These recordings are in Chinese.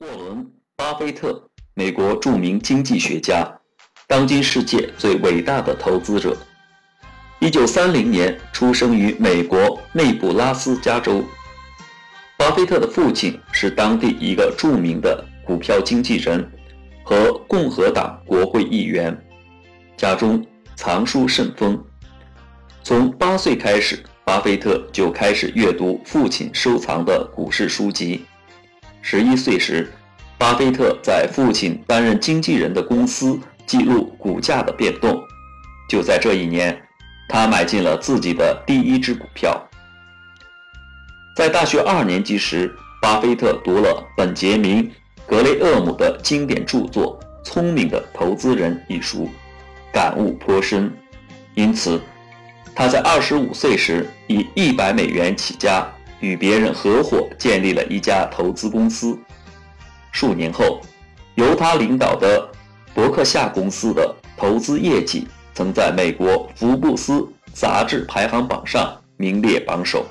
沃伦·巴菲特，美国著名经济学家，当今世界最伟大的投资者。一九三零年出生于美国内布拉斯加州。巴菲特的父亲是当地一个著名的股票经纪人和共和党国会议员，家中藏书甚丰。从八岁开始，巴菲特就开始阅读父亲收藏的股市书籍。十一岁时，巴菲特在父亲担任经纪人的公司记录股价的变动。就在这一年，他买进了自己的第一只股票。在大学二年级时，巴菲特读了本杰明·格雷厄姆的经典著作《聪明的投资人》一书，感悟颇深。因此，他在二十五岁时以一百美元起家。与别人合伙建立了一家投资公司。数年后，由他领导的伯克夏公司的投资业绩曾在美国福布斯杂志排行榜上名列榜首。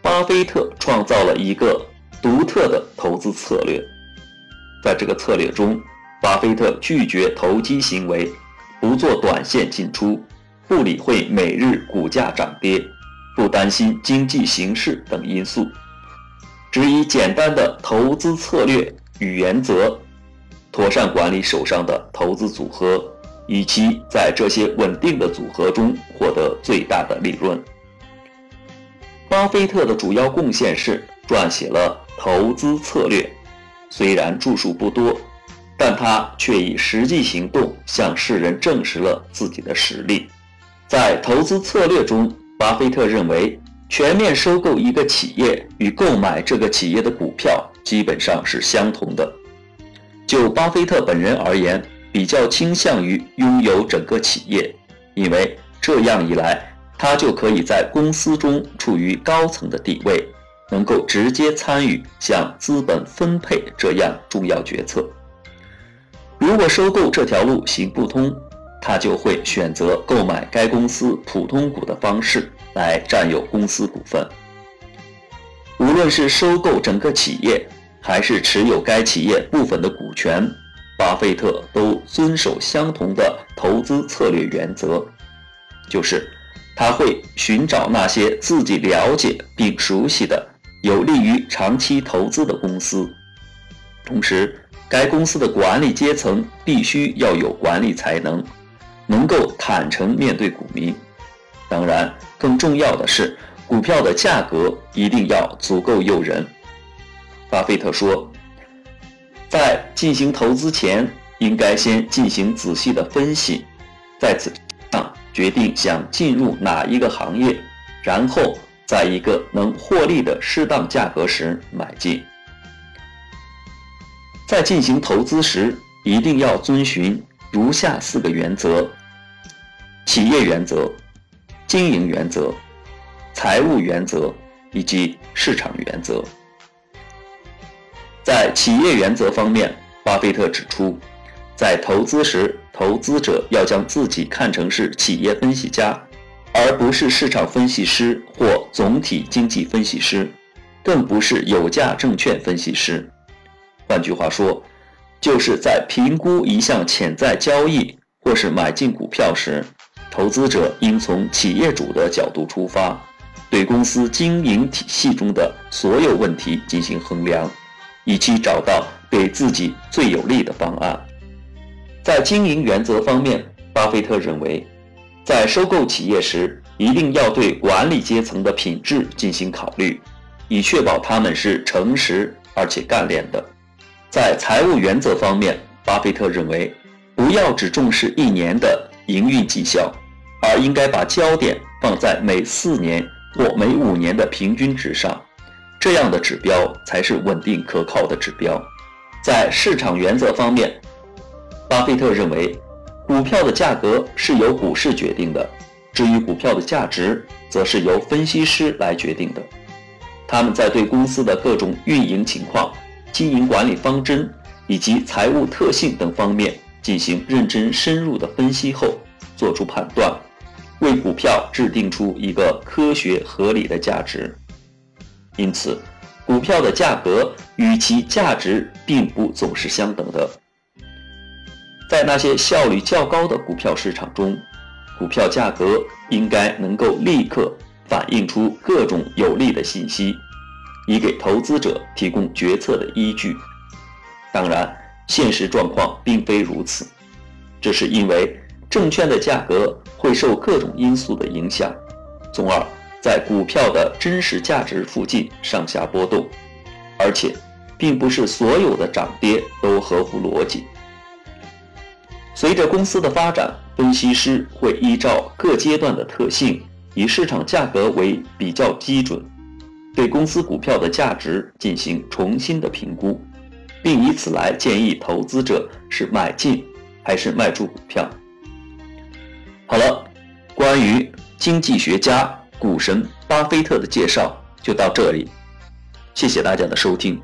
巴菲特创造了一个独特的投资策略，在这个策略中，巴菲特拒绝投机行为，不做短线进出，不理会每日股价涨跌。不担心经济形势等因素，只以简单的投资策略与原则，妥善管理手上的投资组合，以期在这些稳定的组合中获得最大的利润。巴菲特的主要贡献是撰写了投资策略，虽然著述不多，但他却以实际行动向世人证实了自己的实力。在投资策略中。巴菲特认为，全面收购一个企业与购买这个企业的股票基本上是相同的。就巴菲特本人而言，比较倾向于拥有整个企业，因为这样一来，他就可以在公司中处于高层的地位，能够直接参与像资本分配这样重要决策。如果收购这条路行不通，他就会选择购买该公司普通股的方式来占有公司股份。无论是收购整个企业，还是持有该企业部分的股权，巴菲特都遵守相同的投资策略原则，就是他会寻找那些自己了解并熟悉的、有利于长期投资的公司。同时，该公司的管理阶层必须要有管理才能。能够坦诚面对股民，当然，更重要的是，股票的价格一定要足够诱人。巴菲特说，在进行投资前，应该先进行仔细的分析，在此上决定想进入哪一个行业，然后在一个能获利的适当价格时买进。在进行投资时，一定要遵循。如下四个原则：企业原则、经营原则、财务原则以及市场原则。在企业原则方面，巴菲特指出，在投资时，投资者要将自己看成是企业分析家，而不是市场分析师或总体经济分析师，更不是有价证券分析师。换句话说。就是在评估一项潜在交易或是买进股票时，投资者应从企业主的角度出发，对公司经营体系中的所有问题进行衡量，以期找到对自己最有利的方案。在经营原则方面，巴菲特认为，在收购企业时，一定要对管理阶层的品质进行考虑，以确保他们是诚实而且干练的。在财务原则方面，巴菲特认为，不要只重视一年的营运绩效，而应该把焦点放在每四年或每五年的平均值上，这样的指标才是稳定可靠的指标。在市场原则方面，巴菲特认为，股票的价格是由股市决定的，至于股票的价值，则是由分析师来决定的。他们在对公司的各种运营情况。经营管理方针以及财务特性等方面进行认真深入的分析后，做出判断，为股票制定出一个科学合理的价值。因此，股票的价格与其价值并不总是相等的。在那些效率较高的股票市场中，股票价格应该能够立刻反映出各种有利的信息，以给投资者提供决策的依据。当然，现实状况并非如此，这是因为证券的价格会受各种因素的影响，从而。在股票的真实价值附近上下波动，而且并不是所有的涨跌都合乎逻辑。随着公司的发展，分析师会依照各阶段的特性，以市场价格为比较基准，对公司股票的价值进行重新的评估，并以此来建议投资者是买进还是卖出股票。好了，关于经济学家。股神巴菲特的介绍就到这里，谢谢大家的收听。